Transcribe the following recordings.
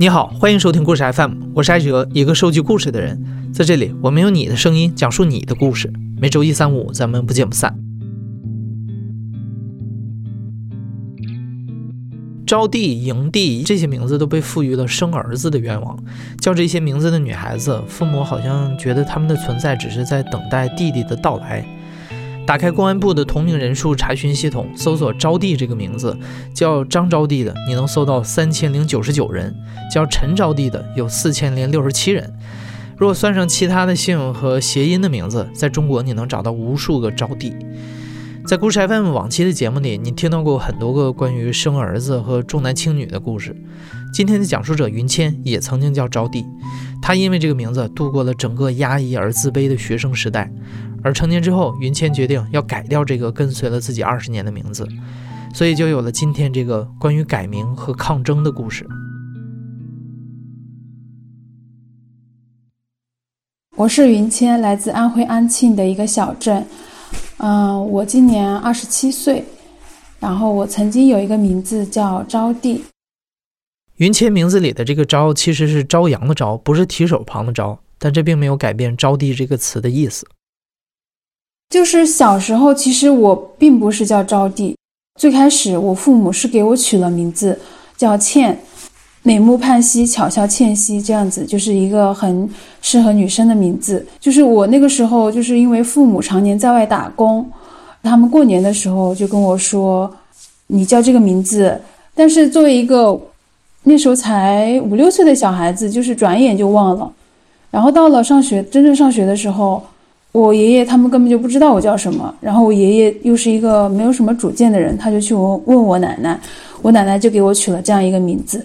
你好，欢迎收听故事 FM，我是艾哲，一个收集故事的人。在这里，我们用你的声音讲述你的故事。每周一、三、五，咱们不见不散。招娣、迎娣这些名字都被赋予了生儿子的愿望。叫这些名字的女孩子，父母好像觉得他们的存在只是在等待弟弟的到来。打开公安部的同名人数查询系统，搜索招娣这个名字，叫张招娣的，你能搜到三千零九十九人；叫陈招娣的有四千零六十七人。如果算上其他的姓和谐音的名字，在中国你能找到无数个招娣。在故事 FM 往期的节目里，你听到过很多个关于生儿子和重男轻女的故事。今天的讲述者云谦也曾经叫招娣，他因为这个名字度过了整个压抑而自卑的学生时代。而成年之后，云谦决定要改掉这个跟随了自己二十年的名字，所以就有了今天这个关于改名和抗争的故事。我是云谦，来自安徽安庆的一个小镇。嗯，我今年二十七岁，然后我曾经有一个名字叫招娣。云谦名字里的这个“招”其实是朝阳的“朝”，不是提手旁的“招”，但这并没有改变“招娣”这个词的意思。就是小时候，其实我并不是叫招娣，最开始我父母是给我取了名字叫倩，美目盼兮，巧笑倩兮，这样子就是一个很适合女生的名字。就是我那个时候，就是因为父母常年在外打工，他们过年的时候就跟我说，你叫这个名字。但是作为一个那时候才五六岁的小孩子，就是转眼就忘了。然后到了上学，真正上学的时候。我爷爷他们根本就不知道我叫什么，然后我爷爷又是一个没有什么主见的人，他就去问问我奶奶，我奶奶就给我取了这样一个名字。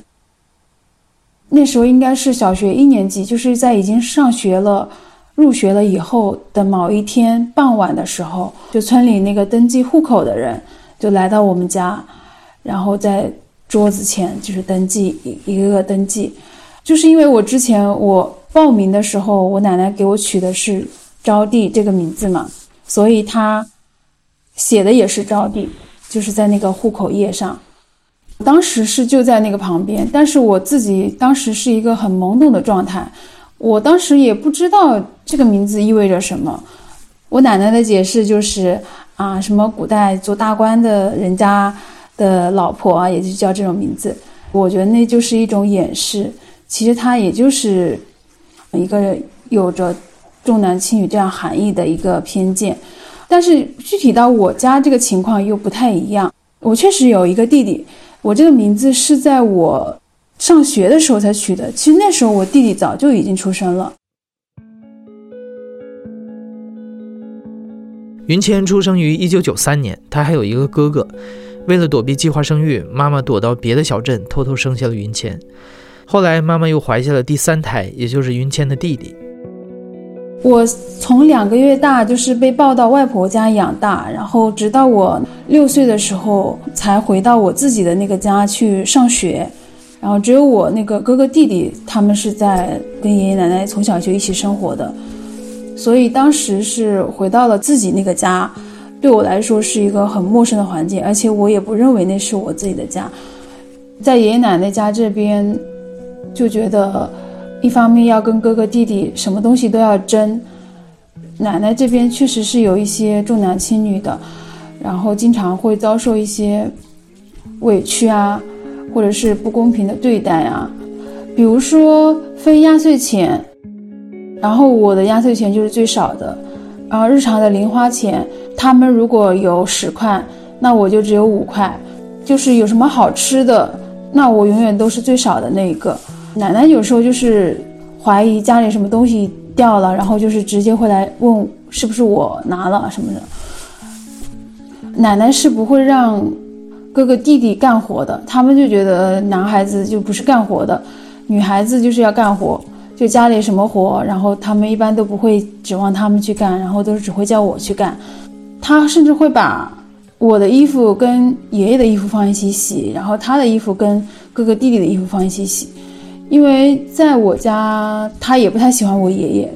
那时候应该是小学一年级，就是在已经上学了、入学了以后的某一天傍晚的时候，就村里那个登记户口的人就来到我们家，然后在桌子前就是登记一一个个登记，就是因为我之前我报名的时候，我奶奶给我取的是。招娣这个名字嘛，所以他写的也是招娣，就是在那个户口页上。当时是就在那个旁边，但是我自己当时是一个很懵懂的状态，我当时也不知道这个名字意味着什么。我奶奶的解释就是啊，什么古代做大官的人家的老婆啊，也就叫这种名字。我觉得那就是一种掩饰，其实他也就是一个有着。重男轻女这样含义的一个偏见，但是具体到我家这个情况又不太一样。我确实有一个弟弟，我这个名字是在我上学的时候才取的。其实那时候我弟弟早就已经出生了。云谦出生于一九九三年，他还有一个哥哥。为了躲避计划生育，妈妈躲到别的小镇偷偷生下了云谦。后来妈妈又怀下了第三胎，也就是云谦的弟弟。我从两个月大就是被抱到外婆家养大，然后直到我六岁的时候才回到我自己的那个家去上学，然后只有我那个哥哥弟弟他们是在跟爷爷奶奶从小就一起生活的，所以当时是回到了自己那个家，对我来说是一个很陌生的环境，而且我也不认为那是我自己的家，在爷爷奶奶家这边就觉得。一方面要跟哥哥弟弟什么东西都要争，奶奶这边确实是有一些重男轻女的，然后经常会遭受一些委屈啊，或者是不公平的对待啊，比如说分压岁钱，然后我的压岁钱就是最少的，然后日常的零花钱，他们如果有十块，那我就只有五块，就是有什么好吃的，那我永远都是最少的那一个。奶奶有时候就是怀疑家里什么东西掉了，然后就是直接会来问是不是我拿了什么的。奶奶是不会让哥哥弟弟干活的，他们就觉得男孩子就不是干活的，女孩子就是要干活，就家里什么活，然后他们一般都不会指望他们去干，然后都是只会叫我去干。他甚至会把我的衣服跟爷爷的衣服放一起洗，然后他的衣服跟哥哥弟弟的衣服放一起洗。因为在我家，他也不太喜欢我爷爷，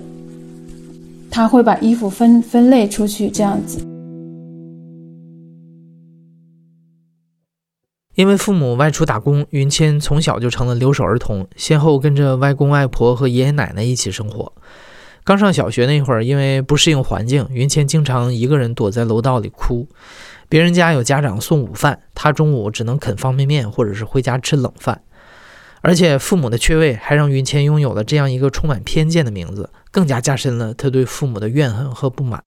他会把衣服分分类出去这样子。因为父母外出打工，云谦从小就成了留守儿童，先后跟着外公外婆和爷爷奶奶一起生活。刚上小学那会儿，因为不适应环境，云谦经常一个人躲在楼道里哭。别人家有家长送午饭，他中午只能啃方便面，或者是回家吃冷饭。而且父母的缺位，还让云谦拥有了这样一个充满偏见的名字，更加加深了他对父母的怨恨和不满。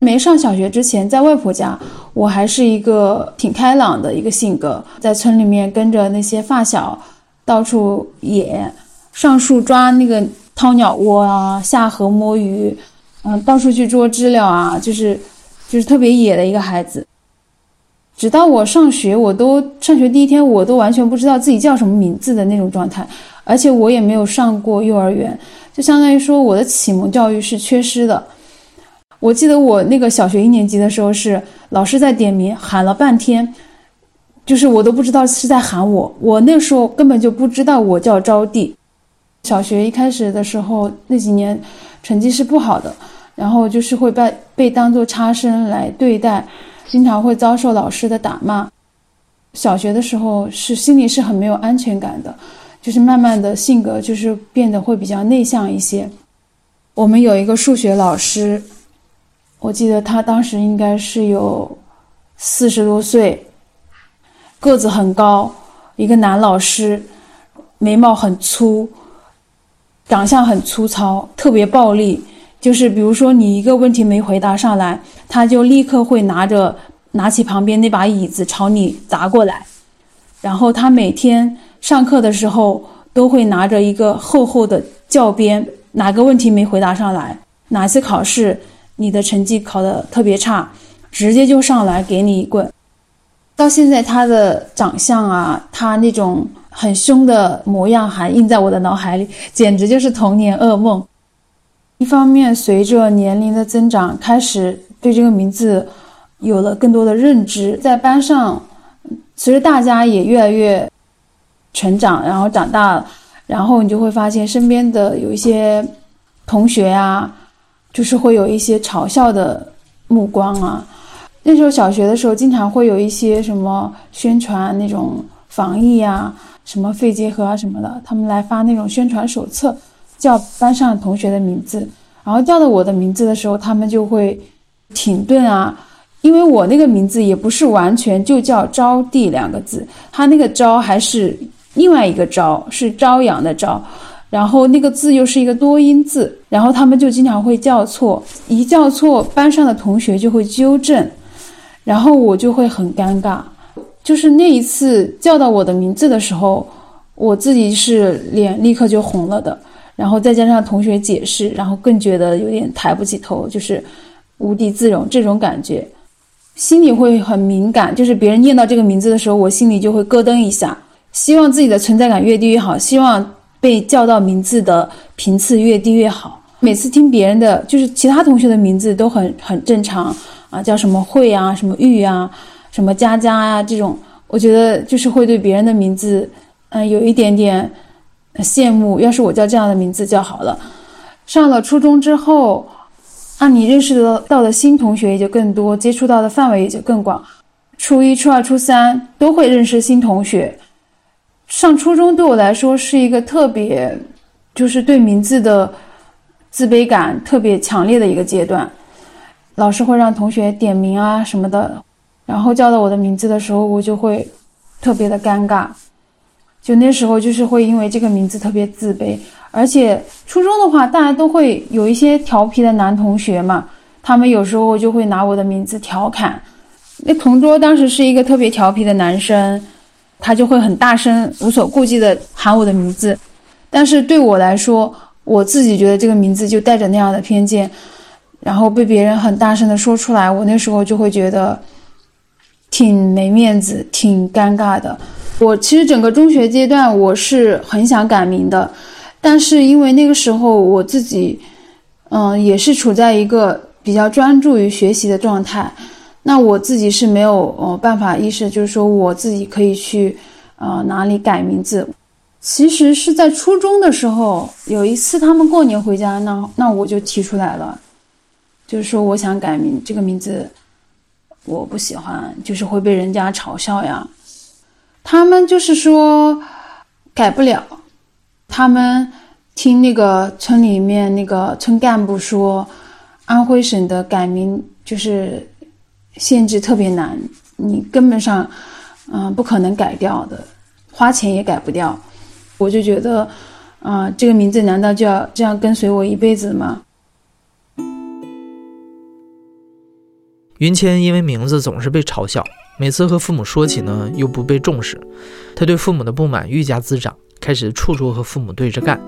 没上小学之前，在外婆家，我还是一个挺开朗的一个性格，在村里面跟着那些发小到处野，上树抓那个。掏鸟窝啊，下河摸鱼，嗯，到处去捉知了啊，就是，就是特别野的一个孩子。直到我上学，我都上学第一天，我都完全不知道自己叫什么名字的那种状态，而且我也没有上过幼儿园，就相当于说我的启蒙教育是缺失的。我记得我那个小学一年级的时候，是老师在点名喊了半天，就是我都不知道是在喊我，我那时候根本就不知道我叫招娣。小学一开始的时候，那几年成绩是不好的，然后就是会被被当做差生来对待，经常会遭受老师的打骂。小学的时候是心里是很没有安全感的，就是慢慢的性格就是变得会比较内向一些。我们有一个数学老师，我记得他当时应该是有四十多岁，个子很高，一个男老师，眉毛很粗。长相很粗糙，特别暴力。就是比如说，你一个问题没回答上来，他就立刻会拿着拿起旁边那把椅子朝你砸过来。然后他每天上课的时候都会拿着一个厚厚的教鞭，哪个问题没回答上来，哪次考试你的成绩考得特别差，直接就上来给你一棍。到现在他的长相啊，他那种。很凶的模样还印在我的脑海里，简直就是童年噩梦。一方面，随着年龄的增长，开始对这个名字有了更多的认知，在班上，随着大家也越来越成长，然后长大了，然后你就会发现身边的有一些同学呀，就是会有一些嘲笑的目光啊。那时候小学的时候，经常会有一些什么宣传那种防疫啊。什么肺结核啊什么的，他们来发那种宣传手册，叫班上同学的名字，然后叫到我的名字的时候，他们就会停顿啊，因为我那个名字也不是完全就叫招娣两个字，他那个招还是另外一个招，是朝阳的朝，然后那个字又是一个多音字，然后他们就经常会叫错，一叫错，班上的同学就会纠正，然后我就会很尴尬。就是那一次叫到我的名字的时候，我自己是脸立刻就红了的，然后再加上同学解释，然后更觉得有点抬不起头，就是无地自容这种感觉，心里会很敏感。就是别人念到这个名字的时候，我心里就会咯噔一下，希望自己的存在感越低越好，希望被叫到名字的频次越低越好。每次听别人的，就是其他同学的名字都很很正常啊，叫什么慧啊，什么玉啊。什么佳佳啊，这种我觉得就是会对别人的名字，嗯，有一点点羡慕。要是我叫这样的名字就好了。上了初中之后，那你认识的到的新同学也就更多，接触到的范围也就更广。初一、初二、初三都会认识新同学。上初中对我来说是一个特别，就是对名字的自卑感特别强烈的一个阶段。老师会让同学点名啊什么的。然后叫到我的名字的时候，我就会特别的尴尬，就那时候就是会因为这个名字特别自卑。而且初中的话，大家都会有一些调皮的男同学嘛，他们有时候就会拿我的名字调侃。那同桌当时是一个特别调皮的男生，他就会很大声、无所顾忌的喊我的名字。但是对我来说，我自己觉得这个名字就带着那样的偏见，然后被别人很大声的说出来，我那时候就会觉得。挺没面子，挺尴尬的。我其实整个中学阶段，我是很想改名的，但是因为那个时候我自己，嗯，也是处在一个比较专注于学习的状态，那我自己是没有呃办法意识，就是说我自己可以去，呃哪里改名字。其实是在初中的时候，有一次他们过年回家，那那我就提出来了，就是说我想改名，这个名字。我不喜欢，就是会被人家嘲笑呀。他们就是说改不了，他们听那个村里面那个村干部说，安徽省的改名就是限制特别难，你根本上嗯不可能改掉的，花钱也改不掉。我就觉得，啊，这个名字难道就要这样跟随我一辈子吗？云谦因为名字总是被嘲笑，每次和父母说起呢，又不被重视，他对父母的不满愈加滋长，开始处处和父母对着干。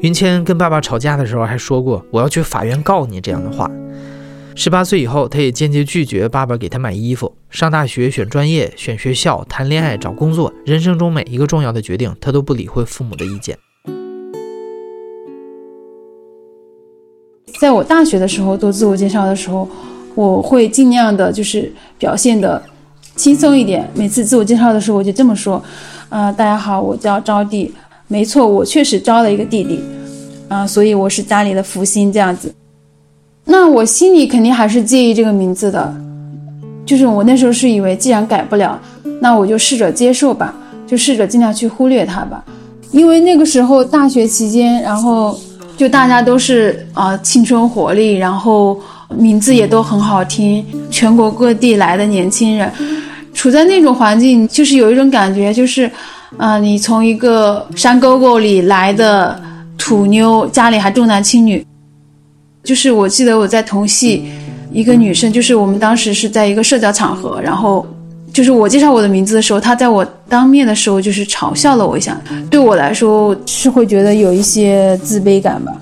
云谦跟爸爸吵架的时候还说过“我要去法院告你”这样的话。十八岁以后，他也坚决拒绝爸爸给他买衣服。上大学、选专业、选学校、谈恋爱、找工作，人生中每一个重要的决定，他都不理会父母的意见。在我大学的时候做自我介绍的时候。我会尽量的，就是表现的轻松一点。每次自我介绍的时候，我就这么说：，呃，大家好，我叫招娣。没错，我确实招了一个弟弟，啊，所以我是家里的福星这样子。那我心里肯定还是介意这个名字的，就是我那时候是以为，既然改不了，那我就试着接受吧，就试着尽量去忽略它吧。因为那个时候大学期间，然后就大家都是啊青春活力，然后。名字也都很好听，全国各地来的年轻人，处在那种环境，就是有一种感觉，就是，啊，你从一个山沟沟里来的土妞，家里还重男轻女。就是我记得我在同系，一个女生，就是我们当时是在一个社交场合，然后，就是我介绍我的名字的时候，她在我当面的时候，就是嘲笑了我一下，对我来说是会觉得有一些自卑感吧。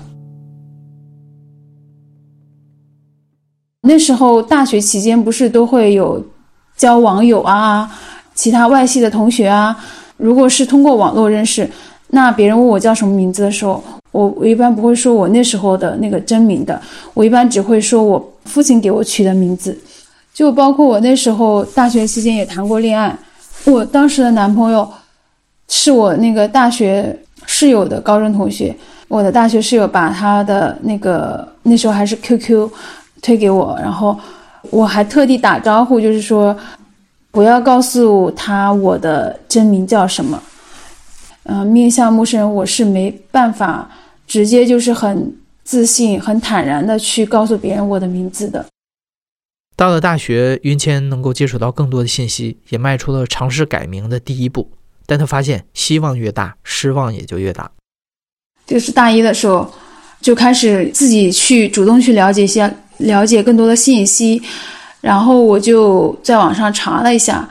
那时候大学期间不是都会有交网友啊，其他外系的同学啊。如果是通过网络认识，那别人问我叫什么名字的时候，我我一般不会说我那时候的那个真名的，我一般只会说我父亲给我取的名字。就包括我那时候大学期间也谈过恋爱，我当时的男朋友是我那个大学室友的高中同学，我的大学室友把他的那个那时候还是 QQ。推给我，然后我还特地打招呼，就是说不要告诉他我的真名叫什么。嗯，面向陌生人，我是没办法直接就是很自信、很坦然的去告诉别人我的名字的。到了大学，云谦能够接触到更多的信息，也迈出了尝试改名的第一步。但他发现，希望越大，失望也就越大。就是大一的时候，就开始自己去主动去了解一些。了解更多的信息，然后我就在网上查了一下，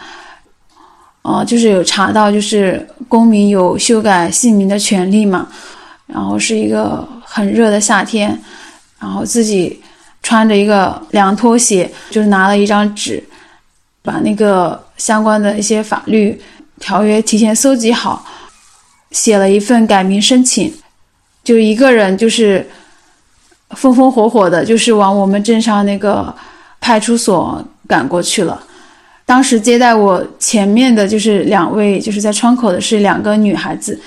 哦，就是有查到，就是公民有修改姓名的权利嘛。然后是一个很热的夏天，然后自己穿着一个凉拖鞋，就是拿了一张纸，把那个相关的一些法律条约提前搜集好，写了一份改名申请，就一个人就是。风风火火的，就是往我们镇上那个派出所赶过去了。当时接待我前面的就是两位，就是在窗口的是两个女孩子。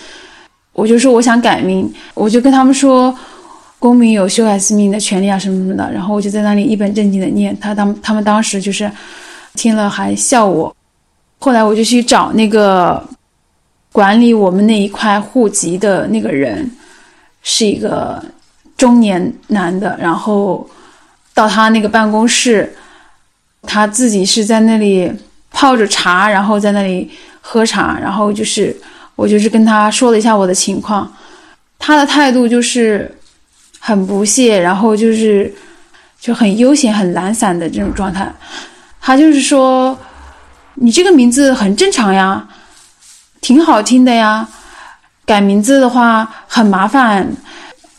我就说我想改名，我就跟他们说，公民有修改姓名的权利啊，什么什么的。然后我就在那里一本正经的念，他当他们当时就是听了还笑我。后来我就去找那个管理我们那一块户籍的那个人，是一个。中年男的，然后到他那个办公室，他自己是在那里泡着茶，然后在那里喝茶，然后就是我就是跟他说了一下我的情况，他的态度就是很不屑，然后就是就很悠闲、很懒散的这种状态。他就是说，你这个名字很正常呀，挺好听的呀，改名字的话很麻烦。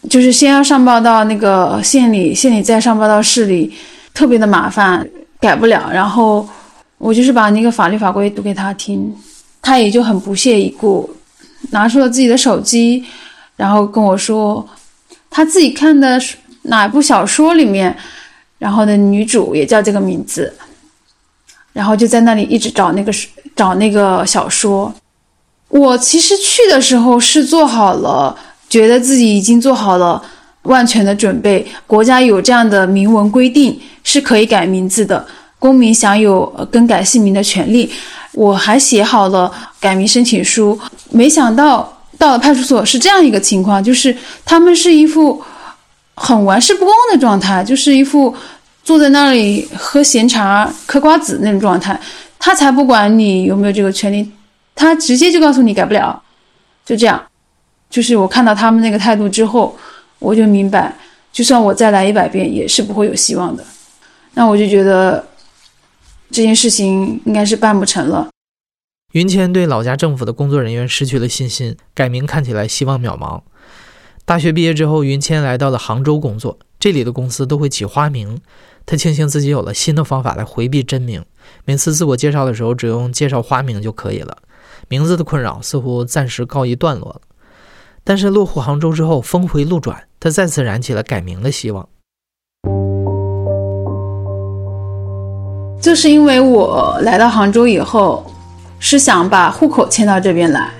就是先要上报到那个县里，县里再上报到市里，特别的麻烦，改不了。然后我就是把那个法律法规读给他听，他也就很不屑一顾，拿出了自己的手机，然后跟我说，他自己看的哪部小说里面，然后的女主也叫这个名字，然后就在那里一直找那个找那个小说。我其实去的时候是做好了。觉得自己已经做好了万全的准备，国家有这样的明文规定是可以改名字的，公民享有更改姓名的权利。我还写好了改名申请书，没想到到了派出所是这样一个情况，就是他们是一副很玩世不恭的状态，就是一副坐在那里喝闲茶、嗑瓜子那种状态。他才不管你有没有这个权利，他直接就告诉你改不了，就这样。就是我看到他们那个态度之后，我就明白，就算我再来一百遍，也是不会有希望的。那我就觉得这件事情应该是办不成了。云谦对老家政府的工作人员失去了信心，改名看起来希望渺茫。大学毕业之后，云谦来到了杭州工作，这里的公司都会起花名，他庆幸自己有了新的方法来回避真名。每次自我介绍的时候，只用介绍花名就可以了，名字的困扰似乎暂时告一段落了。但是落户杭州之后，峰回路转，他再次燃起了改名的希望。就是因为我来到杭州以后，是想把户口迁到这边来，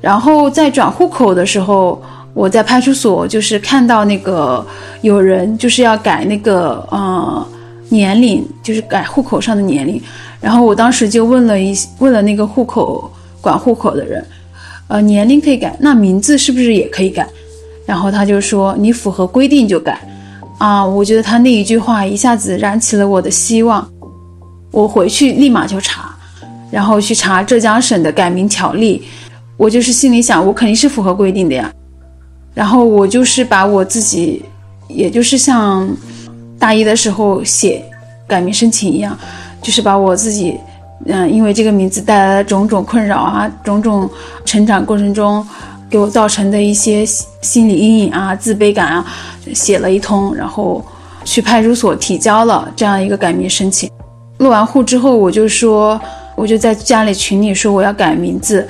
然后在转户口的时候，我在派出所就是看到那个有人就是要改那个呃。年龄就是改户口上的年龄，然后我当时就问了一问了那个户口管户口的人，呃，年龄可以改，那名字是不是也可以改？然后他就说你符合规定就改，啊，我觉得他那一句话一下子燃起了我的希望，我回去立马就查，然后去查浙江省的改名条例，我就是心里想我肯定是符合规定的呀，然后我就是把我自己，也就是像。大一的时候写改名申请一样，就是把我自己，嗯，因为这个名字带来的种种困扰啊，种种成长过程中给我造成的一些心理阴影啊、自卑感啊，写了一通，然后去派出所提交了这样一个改名申请。落完户之后，我就说，我就在家里群里说我要改名字，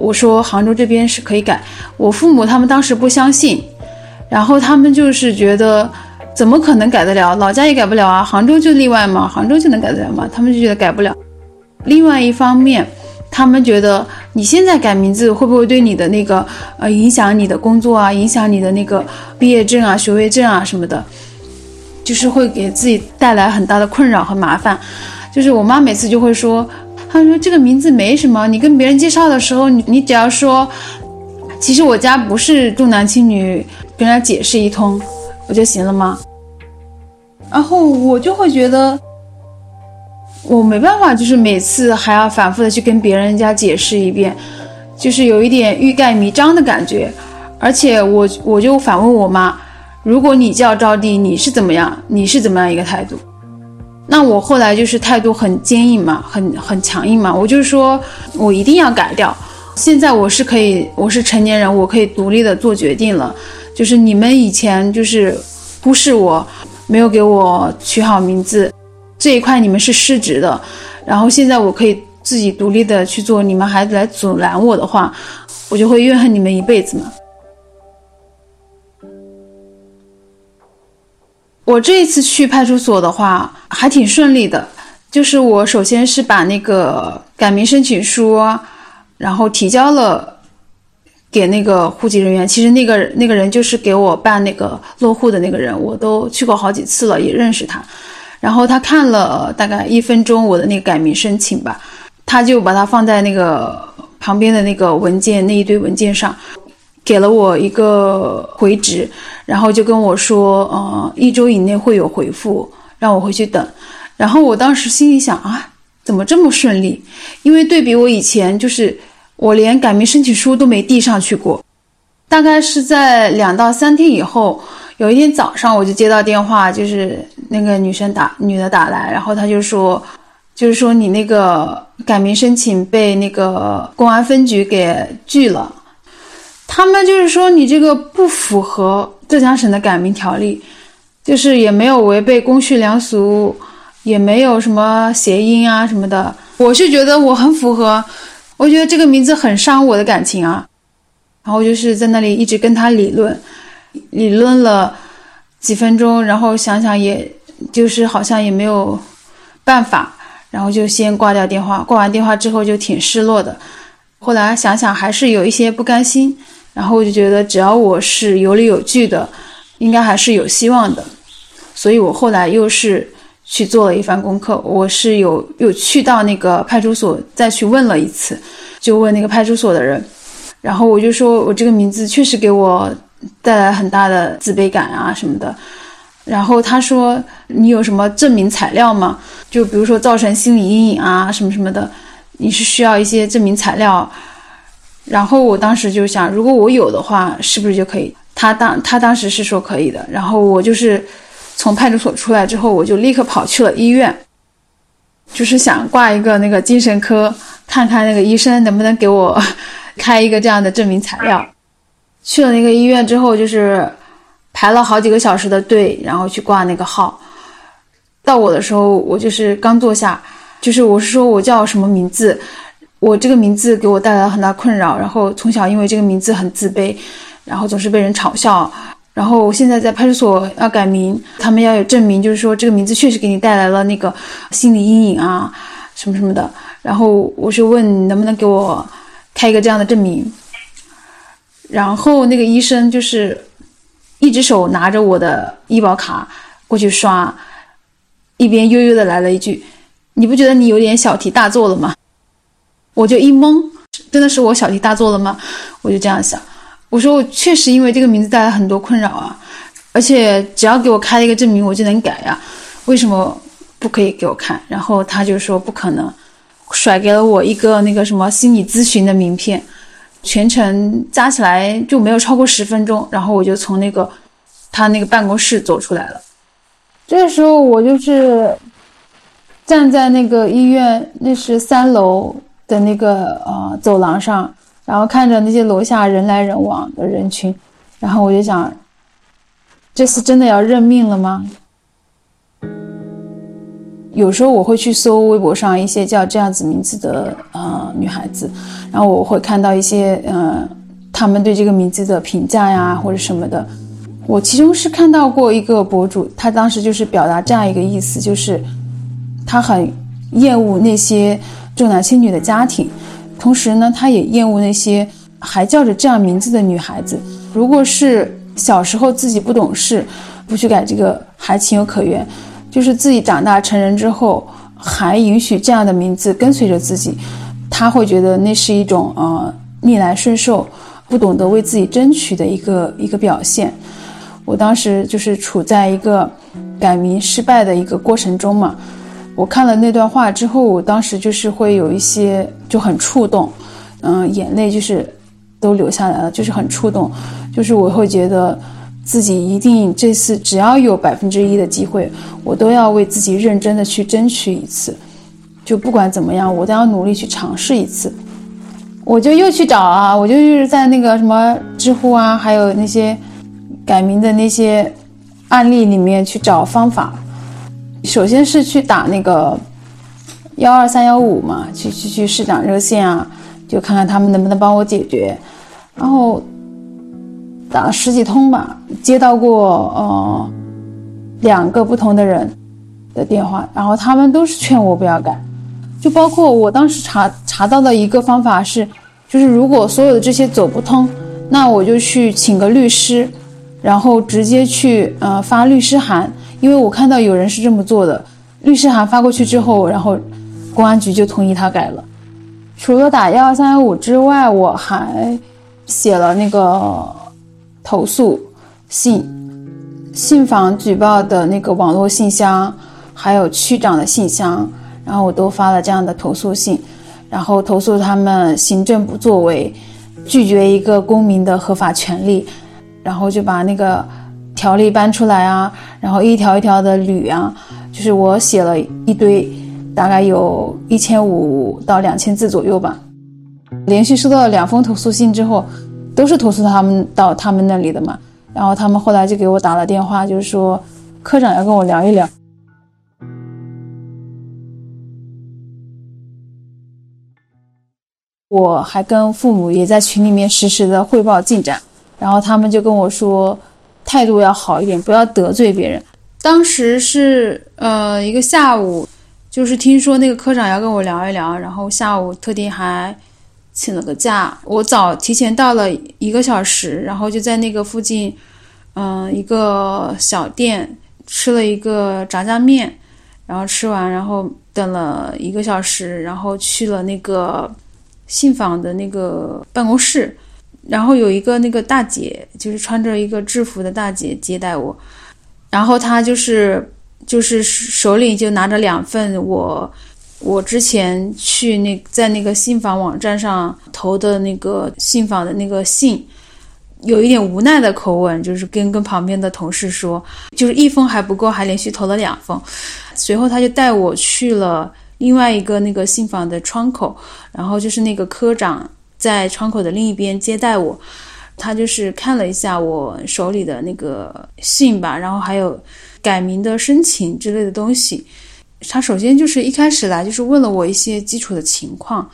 我说杭州这边是可以改。我父母他们当时不相信，然后他们就是觉得。怎么可能改得了？老家也改不了啊！杭州就例外吗？杭州就能改得了吗？他们就觉得改不了。另外一方面，他们觉得你现在改名字会不会对你的那个呃影响你的工作啊，影响你的那个毕业证啊、学位证啊什么的，就是会给自己带来很大的困扰和麻烦。就是我妈每次就会说，她说这个名字没什么，你跟别人介绍的时候，你你只要说，其实我家不是重男轻女，跟人家解释一通。不就行了吗？然后我就会觉得，我没办法，就是每次还要反复的去跟别人家解释一遍，就是有一点欲盖弥彰的感觉。而且我我就反问我妈，如果你叫招娣，你是怎么样？你是怎么样一个态度？那我后来就是态度很坚硬嘛，很很强硬嘛。我就说我一定要改掉。现在我是可以，我是成年人，我可以独立的做决定了。就是你们以前就是忽视我，没有给我取好名字，这一块你们是失职的。然后现在我可以自己独立的去做，你们还来阻拦我的话，我就会怨恨你们一辈子嘛。我这一次去派出所的话还挺顺利的，就是我首先是把那个改名申请书，然后提交了。给那个户籍人员，其实那个那个人就是给我办那个落户的那个人，我都去过好几次了，也认识他。然后他看了大概一分钟我的那个改名申请吧，他就把它放在那个旁边的那个文件那一堆文件上，给了我一个回执，然后就跟我说，呃，一周以内会有回复，让我回去等。然后我当时心里想啊，怎么这么顺利？因为对比我以前就是。我连改名申请书都没递上去过，大概是在两到三天以后，有一天早上我就接到电话，就是那个女生打女的打来，然后她就说，就是说你那个改名申请被那个公安分局给拒了，他们就是说你这个不符合浙江省的改名条例，就是也没有违背公序良俗，也没有什么谐音啊什么的，我是觉得我很符合。我觉得这个名字很伤我的感情啊，然后就是在那里一直跟他理论，理论了几分钟，然后想想也就是好像也没有办法，然后就先挂掉电话。挂完电话之后就挺失落的，后来想想还是有一些不甘心，然后我就觉得只要我是有理有据的，应该还是有希望的，所以我后来又是去做了一番功课。我是有有去到那个派出所再去问了一次，就问那个派出所的人，然后我就说我这个名字确实给我带来很大的自卑感啊什么的。然后他说你有什么证明材料吗？就比如说造成心理阴影啊什么什么的，你是需要一些证明材料。然后我当时就想，如果我有的话，是不是就可以？他当他当时是说可以的。然后我就是从派出所出来之后，我就立刻跑去了医院，就是想挂一个那个精神科，看看那个医生能不能给我 开一个这样的证明材料。去了那个医院之后，就是排了好几个小时的队，然后去挂那个号。到我的时候，我就是刚坐下，就是我是说我叫什么名字。我这个名字给我带来了很大困扰，然后从小因为这个名字很自卑，然后总是被人嘲笑，然后现在在派出所要改名，他们要有证明，就是说这个名字确实给你带来了那个心理阴影啊，什么什么的。然后我就问能不能给我开一个这样的证明，然后那个医生就是一只手拿着我的医保卡过去刷，一边悠悠的来了一句：“你不觉得你有点小题大做了吗？”我就一懵，真的是我小题大做了吗？我就这样想。我说我确实因为这个名字带来很多困扰啊，而且只要给我开了一个证明，我就能改呀，为什么不可以给我看？然后他就说不可能，甩给了我一个那个什么心理咨询的名片，全程加起来就没有超过十分钟，然后我就从那个他那个办公室走出来了。这时候我就是站在那个医院，那是三楼。的那个呃走廊上，然后看着那些楼下人来人往的人群，然后我就想，这次真的要认命了吗？有时候我会去搜微博上一些叫这样子名字的呃女孩子，然后我会看到一些呃他们对这个名字的评价呀或者什么的。我其中是看到过一个博主，他当时就是表达这样一个意思，就是他很厌恶那些。重男轻女的家庭，同时呢，他也厌恶那些还叫着这样名字的女孩子。如果是小时候自己不懂事，不去改这个还情有可原，就是自己长大成人之后还允许这样的名字跟随着自己，他会觉得那是一种呃逆来顺受，不懂得为自己争取的一个一个表现。我当时就是处在一个改名失败的一个过程中嘛。我看了那段话之后，我当时就是会有一些就很触动，嗯，眼泪就是都流下来了，就是很触动，就是我会觉得自己一定这次只要有百分之一的机会，我都要为自己认真的去争取一次，就不管怎么样，我都要努力去尝试一次。我就又去找啊，我就就是在那个什么知乎啊，还有那些改名的那些案例里面去找方法。首先是去打那个幺二三幺五嘛，去去去市长热线啊，就看看他们能不能帮我解决。然后打了十几通吧，接到过呃两个不同的人的电话，然后他们都是劝我不要改。就包括我当时查查到的一个方法是，就是如果所有的这些走不通，那我就去请个律师，然后直接去呃发律师函。因为我看到有人是这么做的，律师函发过去之后，然后公安局就同意他改了。除了打幺二三幺五之外，我还写了那个投诉信，信访举报的那个网络信箱，还有区长的信箱，然后我都发了这样的投诉信，然后投诉他们行政不作为，拒绝一个公民的合法权利，然后就把那个。条例搬出来啊，然后一条一条的捋啊，就是我写了一堆，大概有一千五到两千字左右吧。连续收到了两封投诉信之后，都是投诉他们到他们那里的嘛。然后他们后来就给我打了电话，就是说科长要跟我聊一聊。我还跟父母也在群里面实时的汇报进展，然后他们就跟我说。态度要好一点，不要得罪别人。当时是呃一个下午，就是听说那个科长要跟我聊一聊，然后下午特地还请了个假。我早提前到了一个小时，然后就在那个附近，嗯一个小店吃了一个炸酱面，然后吃完，然后等了一个小时，然后去了那个信访的那个办公室，然后有一个那个大姐，就是穿着一个制服的大姐接待我，然后她就是就是手里就拿着两份我我之前去那在那个信访网站上投的那个信访的那个信。有一点无奈的口吻，就是跟跟旁边的同事说，就是一封还不够，还连续投了两封。随后他就带我去了另外一个那个信访的窗口，然后就是那个科长在窗口的另一边接待我。他就是看了一下我手里的那个信吧，然后还有改名的申请之类的东西。他首先就是一开始来就是问了我一些基础的情况，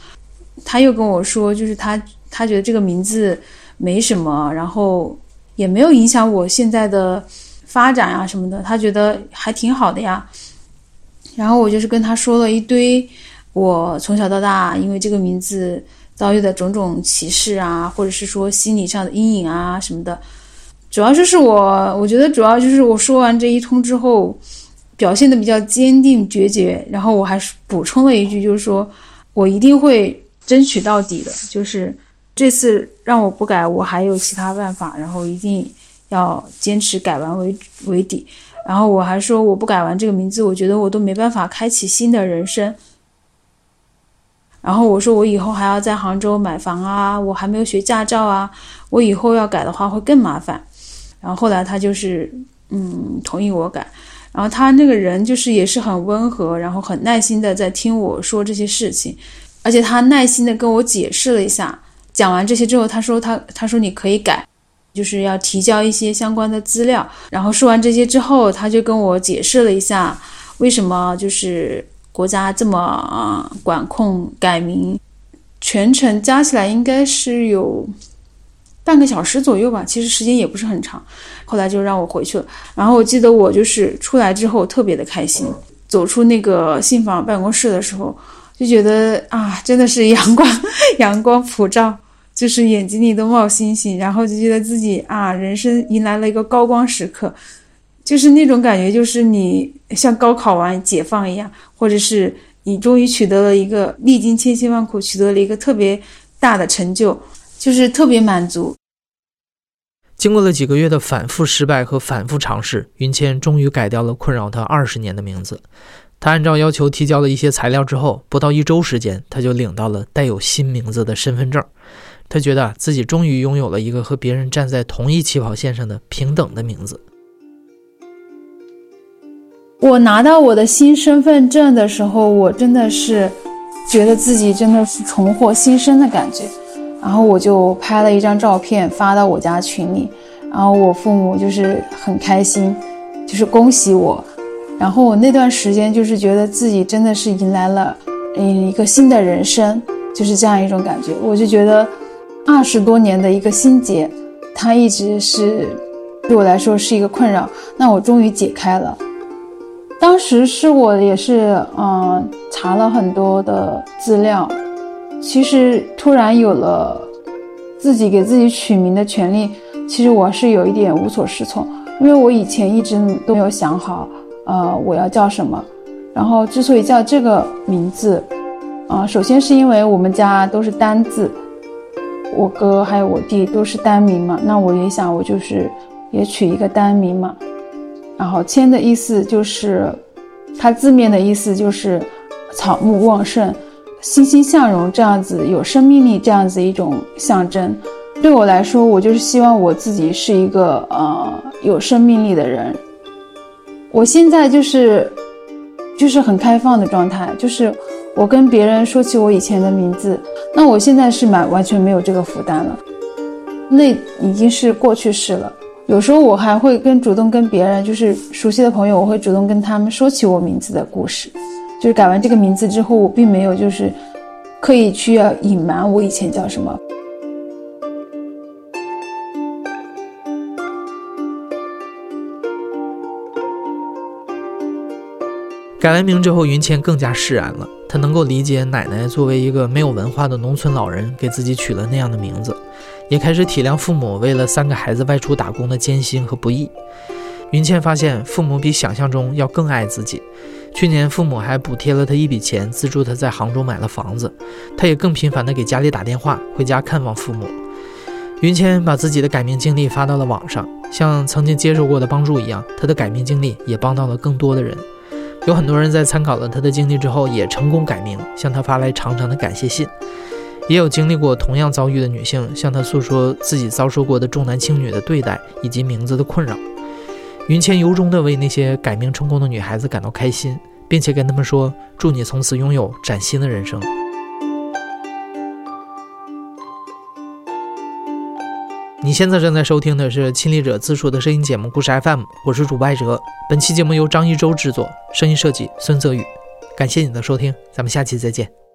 他又跟我说，就是他他觉得这个名字。没什么，然后也没有影响我现在的发展啊什么的，他觉得还挺好的呀。然后我就是跟他说了一堆我从小到大因为这个名字遭遇的种种歧视啊，或者是说心理上的阴影啊什么的。主要就是我，我觉得主要就是我说完这一通之后，表现的比较坚定决绝。然后我还是补充了一句，就是说我一定会争取到底的，就是。这次让我不改，我还有其他办法，然后一定要坚持改完为为底。然后我还说，我不改完这个名字，我觉得我都没办法开启新的人生。然后我说，我以后还要在杭州买房啊，我还没有学驾照啊，我以后要改的话会更麻烦。然后后来他就是嗯同意我改，然后他那个人就是也是很温和，然后很耐心的在听我说这些事情，而且他耐心的跟我解释了一下。讲完这些之后，他说他他说你可以改，就是要提交一些相关的资料。然后说完这些之后，他就跟我解释了一下为什么就是国家这么管控改名，全程加起来应该是有半个小时左右吧，其实时间也不是很长。后来就让我回去了。然后我记得我就是出来之后特别的开心，走出那个信访办公室的时候，就觉得啊，真的是阳光 阳光普照。就是眼睛里都冒星星，然后就觉得自己啊，人生迎来了一个高光时刻，就是那种感觉，就是你像高考完解放一样，或者是你终于取得了一个历经千辛万苦取得了一个特别大的成就，就是特别满足。经过了几个月的反复失败和反复尝试，云谦终于改掉了困扰他二十年的名字。他按照要求提交了一些材料之后，不到一周时间，他就领到了带有新名字的身份证。他觉得自己终于拥有了一个和别人站在同一起跑线上的平等的名字。我拿到我的新身份证的时候，我真的是觉得自己真的是重获新生的感觉。然后我就拍了一张照片发到我家群里，然后我父母就是很开心，就是恭喜我。然后我那段时间就是觉得自己真的是迎来了嗯一个新的人生，就是这样一种感觉。我就觉得。二十多年的一个心结，它一直是对我来说是一个困扰。那我终于解开了。当时是我也是嗯查了很多的资料，其实突然有了自己给自己取名的权利，其实我是有一点无所适从，因为我以前一直都没有想好，呃我要叫什么。然后之所以叫这个名字，啊，首先是因为我们家都是单字。我哥还有我弟都是单名嘛，那我也想我就是也取一个单名嘛。然后谦的意思就是，它字面的意思就是草木旺盛、欣欣向荣这样子有生命力这样子一种象征。对我来说，我就是希望我自己是一个呃有生命力的人。我现在就是就是很开放的状态，就是。我跟别人说起我以前的名字，那我现在是蛮完全没有这个负担了，那已经是过去式了。有时候我还会跟主动跟别人，就是熟悉的朋友，我会主动跟他们说起我名字的故事。就是改完这个名字之后，我并没有就是刻意去要隐瞒我以前叫什么。改完名之后，云谦更加释然了。他能够理解奶奶作为一个没有文化的农村老人给自己取了那样的名字，也开始体谅父母为了三个孩子外出打工的艰辛和不易。云倩发现父母比想象中要更爱自己。去年父母还补贴了她一笔钱，资助她在杭州买了房子。她也更频繁地给家里打电话，回家看望父母。云谦把自己的改名经历发到了网上，像曾经接受过的帮助一样，他的改名经历也帮到了更多的人。有很多人在参考了他的经历之后，也成功改名，向他发来长长的感谢信。也有经历过同样遭遇的女性，向他诉说自己遭受过的重男轻女的对待以及名字的困扰。云谦由衷地为那些改名成功的女孩子感到开心，并且跟他们说：“祝你从此拥有崭新的人生。”你现在正在收听的是亲历者自述的声音节目《故事 FM》，我是主播艾哲。本期节目由张一舟制作，声音设计孙泽宇。感谢你的收听，咱们下期再见。